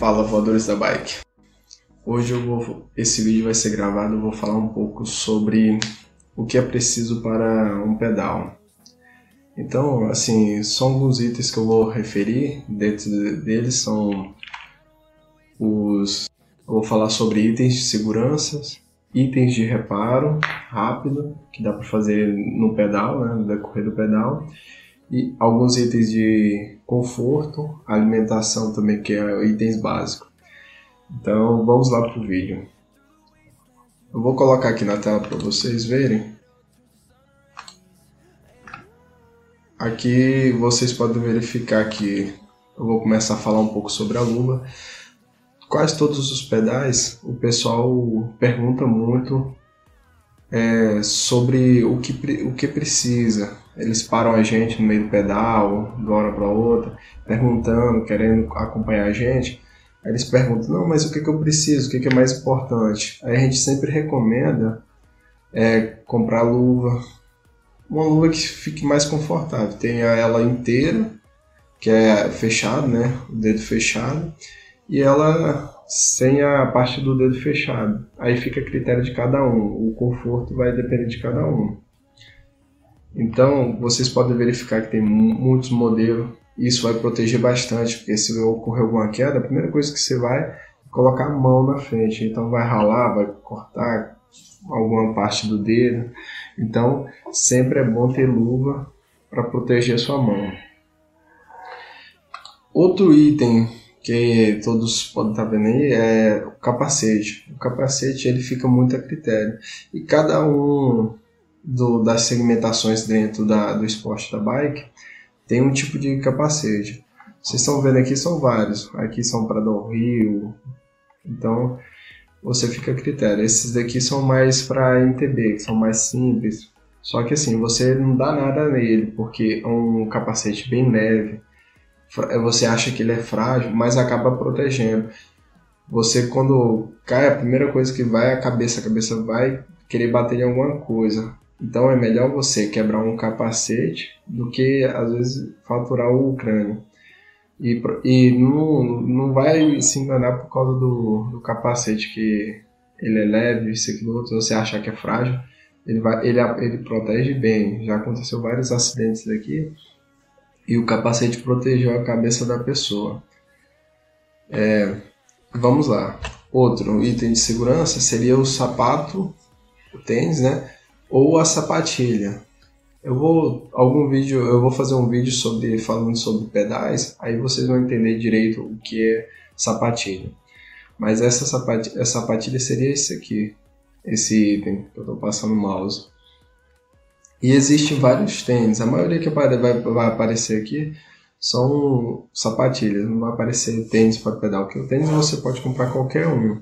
Fala voadores da bike. Hoje eu vou, esse vídeo vai ser gravado, eu vou falar um pouco sobre o que é preciso para um pedal. Então, assim, são alguns itens que eu vou referir, dentro deles são os eu vou falar sobre itens de segurança, itens de reparo rápido, que dá para fazer no pedal, né, no decorrer do pedal, e alguns itens de conforto, alimentação também, que é itens básicos. Então vamos lá para o vídeo. Eu vou colocar aqui na tela para vocês verem. Aqui vocês podem verificar que eu vou começar a falar um pouco sobre a luva. Quase todos os pedais o pessoal pergunta muito é, sobre o que, o que precisa. Eles param a gente no meio do pedal, de uma hora para outra, perguntando, querendo acompanhar a gente. Aí eles perguntam, não, mas o que, que eu preciso? O que, que é mais importante? Aí a gente sempre recomenda é, comprar luva, uma luva que fique mais confortável. Tenha ela inteira, que é fechado, né? O dedo fechado. E ela sem a parte do dedo fechado. Aí fica a critério de cada um. O conforto vai depender de cada um. Então, vocês podem verificar que tem muitos modelos. Isso vai proteger bastante, porque se ocorrer alguma queda, a primeira coisa que você vai é colocar a mão na frente. Então, vai ralar, vai cortar alguma parte do dedo. Então, sempre é bom ter luva para proteger a sua mão. Outro item que todos podem estar vendo aí é o capacete. O capacete ele fica muito a critério e cada um do, das segmentações dentro da, do esporte da bike tem um tipo de capacete. Vocês estão vendo aqui são vários. Aqui são para o rio. Então você fica a critério. Esses daqui são mais para MTB, que são mais simples. Só que assim, você não dá nada nele, porque é um capacete bem leve você acha que ele é frágil, mas acaba protegendo. Você, quando cai, a primeira coisa que vai é a cabeça, a cabeça vai querer bater em alguma coisa. Então é melhor você quebrar um capacete do que, às vezes, faturar o crânio. E, e não, não vai se enganar por causa do, do capacete, que ele é leve, isso aqui outro, você achar que é frágil. Ele, vai, ele, ele protege bem. Já aconteceu vários acidentes aqui e o capacete protegeu a cabeça da pessoa. É, vamos lá. Outro item de segurança seria o sapato, o tênis, né? Ou a sapatilha. Eu vou algum vídeo, eu vou fazer um vídeo sobre falando sobre pedais, aí vocês vão entender direito o que é sapatilha. Mas essa sapatilha, sapatilha seria esse aqui, esse item que eu estou passando o mouse. E existem vários tênis. A maioria que vai, vai aparecer aqui são sapatilhas. Não vai aparecer tênis para pedal. Porque o tênis você pode comprar qualquer um.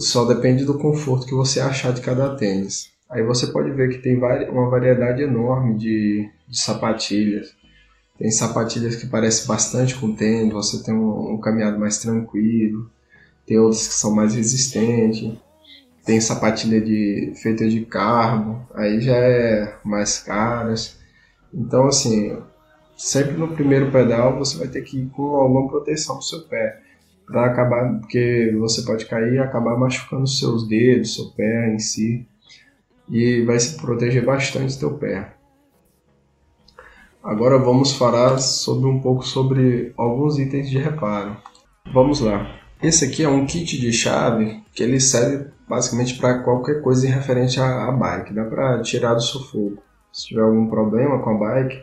Só depende do conforto que você achar de cada tênis. Aí você pode ver que tem uma variedade enorme de, de sapatilhas. Tem sapatilhas que parecem bastante com tênis, você tem um, um caminhado mais tranquilo. Tem outras que são mais resistentes tem sapatilha de feita de carbo, aí já é mais caras. Então assim, sempre no primeiro pedal você vai ter que ir com alguma proteção pro seu pé, para acabar porque você pode cair e acabar machucando seus dedos, seu pé em si, e vai se proteger bastante teu pé. Agora vamos falar sobre um pouco sobre alguns itens de reparo. Vamos lá. Esse aqui é um kit de chave que ele serve basicamente para qualquer coisa referente à, à bike. Dá para tirar do sufoco. Se tiver algum problema com a bike,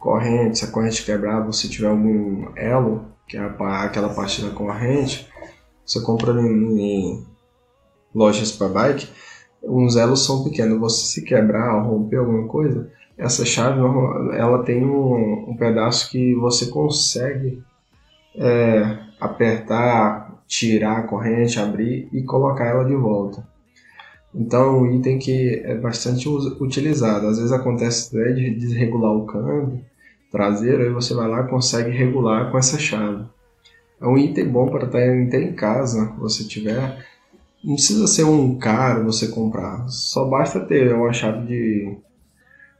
corrente, se a corrente quebrar, você tiver algum elo, que é a, aquela parte da corrente, você compra em, em lojas para bike, uns elos são pequenos. Você se quebrar ou romper alguma coisa, essa chave ela tem um, um pedaço que você consegue é, apertar, tirar a corrente, abrir e colocar ela de volta. Então, um item que é bastante utilizado. Às vezes acontece né, de desregular o câmbio traseiro, aí você vai lá e consegue regular com essa chave. É um item bom para ter em casa, você tiver. Não precisa ser um caro você comprar, só basta ter uma chave de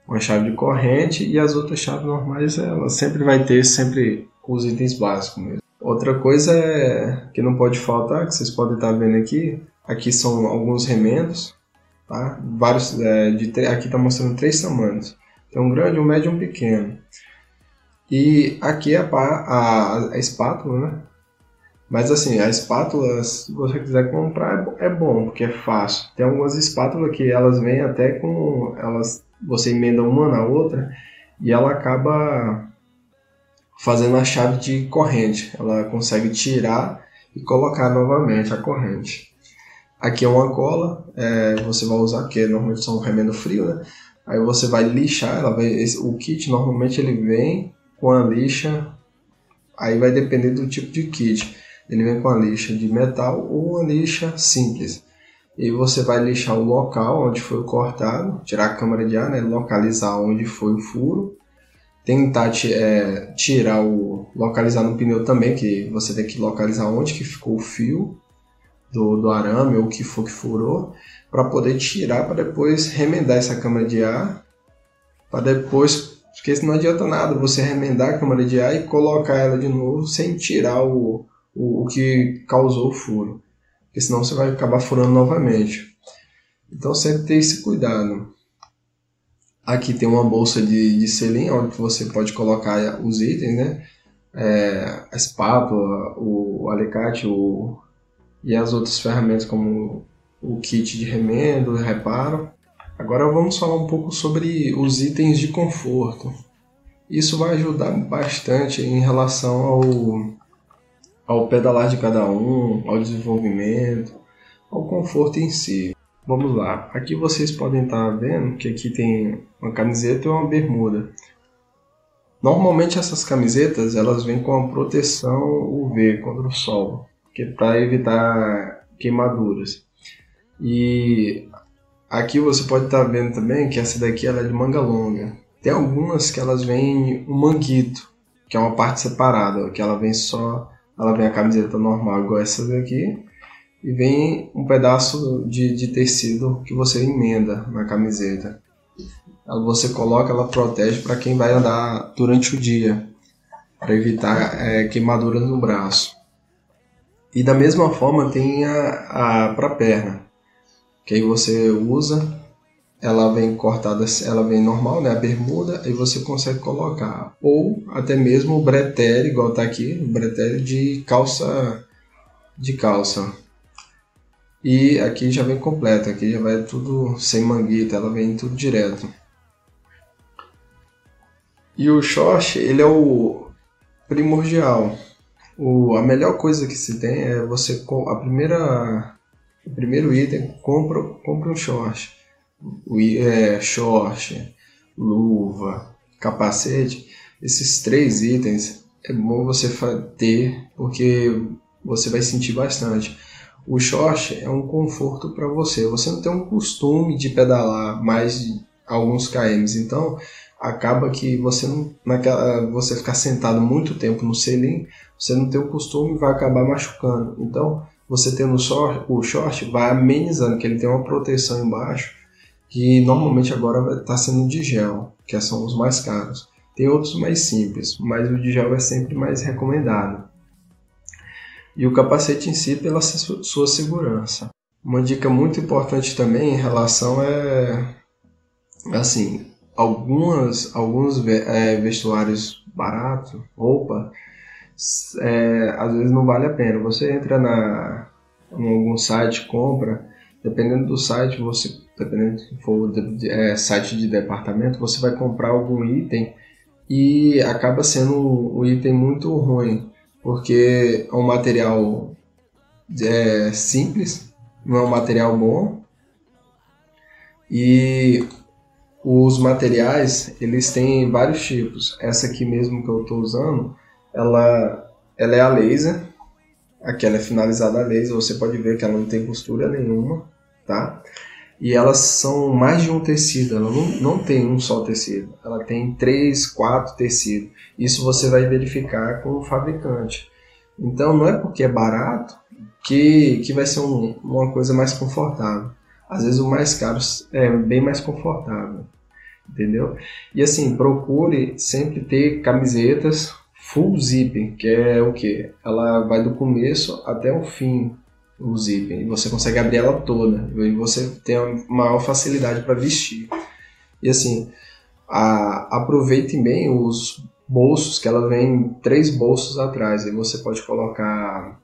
uma chave de corrente e as outras chaves normais ela sempre vai ter sempre os itens básicos mesmo. Outra coisa é, que não pode faltar, que vocês podem estar vendo aqui, aqui são alguns remendos, tá? Vários, é, de, aqui está mostrando três tamanhos. Tem um grande, um médio e um pequeno. E aqui é a, a, a espátula, né? Mas assim, a espátula, se você quiser comprar, é, é bom, porque é fácil. Tem algumas espátulas que elas vêm até com. elas Você emenda uma na outra e ela acaba fazendo a chave de corrente. Ela consegue tirar e colocar novamente a corrente. Aqui é uma cola, é, você vai usar, que normalmente são remendo frio, né? Aí você vai lixar, ela vai, esse, o kit normalmente ele vem com a lixa, aí vai depender do tipo de kit. Ele vem com a lixa de metal ou uma lixa simples. E você vai lixar o local onde foi cortado, tirar a câmara de ar, né, localizar onde foi o furo, tentar é, tirar o localizar no pneu também, que você tem que localizar onde que ficou o fio do, do arame ou o que for que furou, para poder tirar para depois remendar essa câmara de ar, para depois porque não adianta nada você remendar a câmara de ar e colocar ela de novo sem tirar o, o, o que causou o furo. Porque senão você vai acabar furando novamente. Então sempre ter esse cuidado. Aqui tem uma bolsa de, de selim, onde você pode colocar os itens, né? É, a espátula, o, o alicate o, e as outras ferramentas como o kit de remendo, reparo. Agora vamos falar um pouco sobre os itens de conforto. Isso vai ajudar bastante em relação ao, ao pedalar de cada um, ao desenvolvimento, ao conforto em si. Vamos lá, aqui vocês podem estar vendo que aqui tem uma camiseta e uma bermuda. Normalmente essas camisetas elas vêm com a proteção UV contra o sol, que é para evitar queimaduras. E Aqui você pode estar tá vendo também que essa daqui ela é de manga longa. Tem algumas que elas vêm um manguito, que é uma parte separada, que ela vem só, ela vem a camiseta normal igual essa daqui, e vem um pedaço de, de tecido que você emenda na camiseta. Você coloca, ela protege para quem vai andar durante o dia, para evitar é, queimaduras no braço. E da mesma forma tem a, a para perna que aí você usa, ela vem cortada, ela vem normal, né, a bermuda, e você consegue colocar, ou até mesmo o bretelle, igual tá aqui, o bretelle de calça, de calça. E aqui já vem completo, aqui já vai tudo sem manguita, ela vem tudo direto. E o short, ele é o primordial. O, a melhor coisa que se tem é você a primeira o primeiro item, compra, compra um short. O, é, short, luva, capacete. Esses três itens é bom você ter porque você vai sentir bastante. O short é um conforto para você. Você não tem um costume de pedalar mais de alguns km, então acaba que você não naquela você ficar sentado muito tempo no selim, você não tem o costume vai acabar machucando. Então, você tendo o short vai amenizando, que ele tem uma proteção embaixo, que normalmente agora está sendo de gel, que são os mais caros. Tem outros mais simples, mas o de gel é sempre mais recomendado. E o capacete em si pela sua segurança. Uma dica muito importante também em relação é assim, algumas alguns é, vestuários baratos, roupa, é, às vezes não vale a pena. Você entra na, em algum site, compra, dependendo do site, você, dependendo se for de, é, site de departamento, você vai comprar algum item e acaba sendo um item muito ruim, porque é um material é, simples, não é um material bom e os materiais eles têm vários tipos. Essa aqui mesmo que eu estou usando, ela, ela é a laser, aqui ela é finalizada a laser, você pode ver que ela não tem costura nenhuma, tá? E elas são mais de um tecido, ela não, não tem um só tecido, ela tem três, quatro tecidos. Isso você vai verificar com o fabricante. Então não é porque é barato que, que vai ser um, uma coisa mais confortável. Às vezes o mais caro é bem mais confortável, entendeu? E assim, procure sempre ter camisetas full zip, que é o que? Ela vai do começo até o fim, o zip, e você consegue abrir ela toda, e você tem a maior facilidade para vestir. E assim, a, bem os bolsos, que ela vem três bolsos atrás, e você pode colocar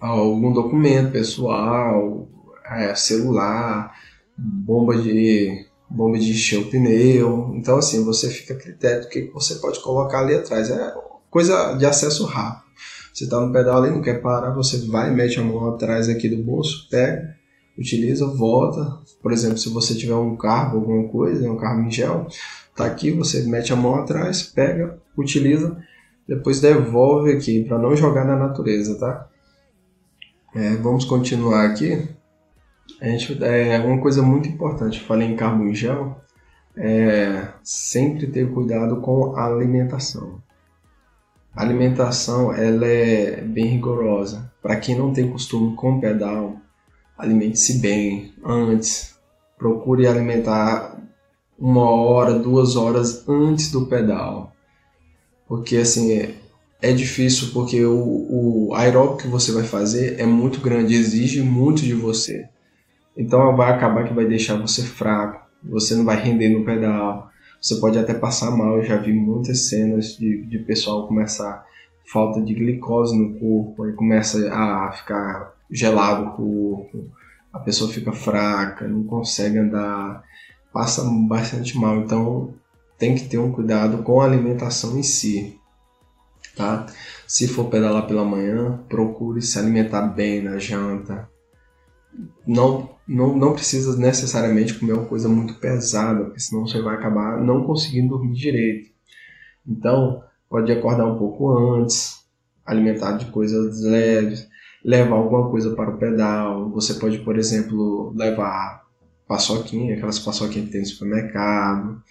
algum documento pessoal, é, celular, bomba de bomba de encher o pneu. Então, assim, você fica a critério do que você pode colocar ali atrás. É coisa de acesso rápido. Você está no pedal ali, não quer parar, você vai, mete a mão atrás aqui do bolso, pega, utiliza, volta. Por exemplo, se você tiver um carro, alguma coisa, um carro em gel, tá aqui, você mete a mão atrás, pega, utiliza, depois devolve aqui para não jogar na natureza, tá? É, vamos continuar aqui. A gente, é uma coisa muito importante, falei em carbo em gel, é sempre ter cuidado com a alimentação. A alimentação ela é bem rigorosa. Para quem não tem costume com pedal, alimente-se bem antes. Procure alimentar uma hora, duas horas antes do pedal. Porque assim, é, é difícil porque o, o aeróbico que você vai fazer é muito grande, exige muito de você. Então vai acabar que vai deixar você fraco, você não vai render no pedal, você pode até passar mal. Eu já vi muitas cenas de, de pessoal começar falta de glicose no corpo, aí começa a ficar gelado o corpo, a pessoa fica fraca, não consegue andar, passa bastante mal. Então tem que ter um cuidado com a alimentação em si. Tá? Se for pedalar pela manhã, procure se alimentar bem na janta, não, não, não precisa necessariamente comer uma coisa muito pesada, porque senão você vai acabar não conseguindo dormir direito. Então, pode acordar um pouco antes, alimentar de coisas leves, levar alguma coisa para o pedal. Você pode, por exemplo, levar paçoquinha, aquelas paçoquinhas que tem no supermercado.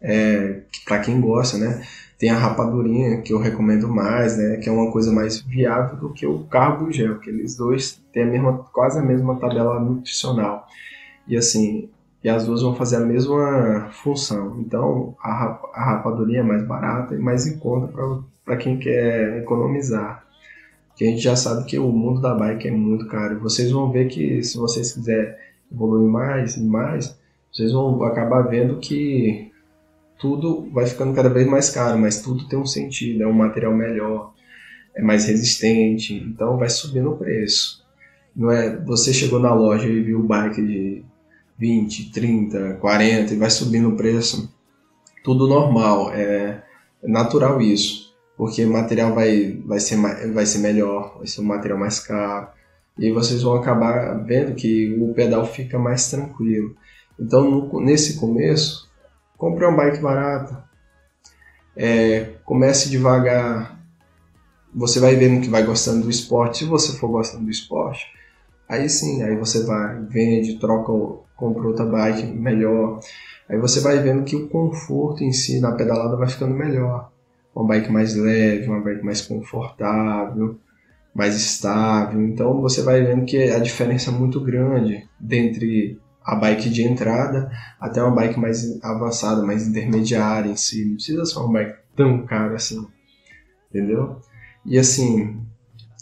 É, para quem gosta, né? Tem a rapadurinha, que eu recomendo mais, né? Que é uma coisa mais viável do que o carbo gel, que eles dois têm a mesma, quase a mesma tabela nutricional. E assim, e as duas vão fazer a mesma função. Então, a, a rapadurinha é mais barata e mais em conta para quem quer economizar. Que a gente já sabe que o mundo da bike é muito caro. Vocês vão ver que se vocês quiserem evoluir mais e mais, vocês vão acabar vendo que tudo vai ficando cada vez mais caro, mas tudo tem um sentido, é um material melhor, é mais resistente, então vai subindo o preço. Não é você chegou na loja e viu o bike de 20, 30, 40 e vai subindo o preço, tudo normal, é, natural isso, porque o material vai, vai, ser, vai ser melhor, vai ser um material mais caro, e vocês vão acabar vendo que o pedal fica mais tranquilo. Então, no, nesse começo, Compre uma bike barata. É, comece devagar. Você vai vendo que vai gostando do esporte. Se você for gostando do esporte, aí sim, aí você vai, vende, troca, compra outra bike melhor. Aí você vai vendo que o conforto em si na pedalada vai ficando melhor. Uma bike mais leve, uma bike mais confortável, mais estável. Então você vai vendo que a diferença é muito grande dentre a bike de entrada até uma bike mais avançada, mais intermediária em si. Não precisa ser uma bike tão cara assim, entendeu? E assim,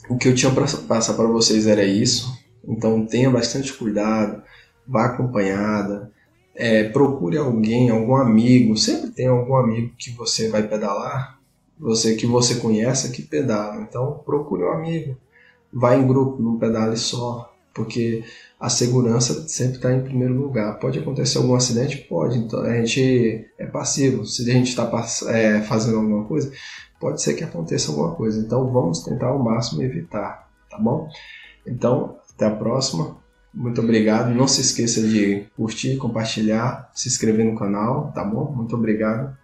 o que eu tinha para passar para vocês era isso. Então tenha bastante cuidado, vá acompanhada, é, procure alguém, algum amigo. Sempre tem algum amigo que você vai pedalar, você que você conhece que pedala. Então procure um amigo, vá em grupo, não pedale só porque a segurança sempre está em primeiro lugar. Pode acontecer algum acidente? Pode. Então a gente é passivo. Se a gente está é, fazendo alguma coisa, pode ser que aconteça alguma coisa. Então vamos tentar ao máximo evitar, tá bom? Então até a próxima. Muito obrigado. Não se esqueça de curtir, compartilhar, se inscrever no canal, tá bom? Muito obrigado.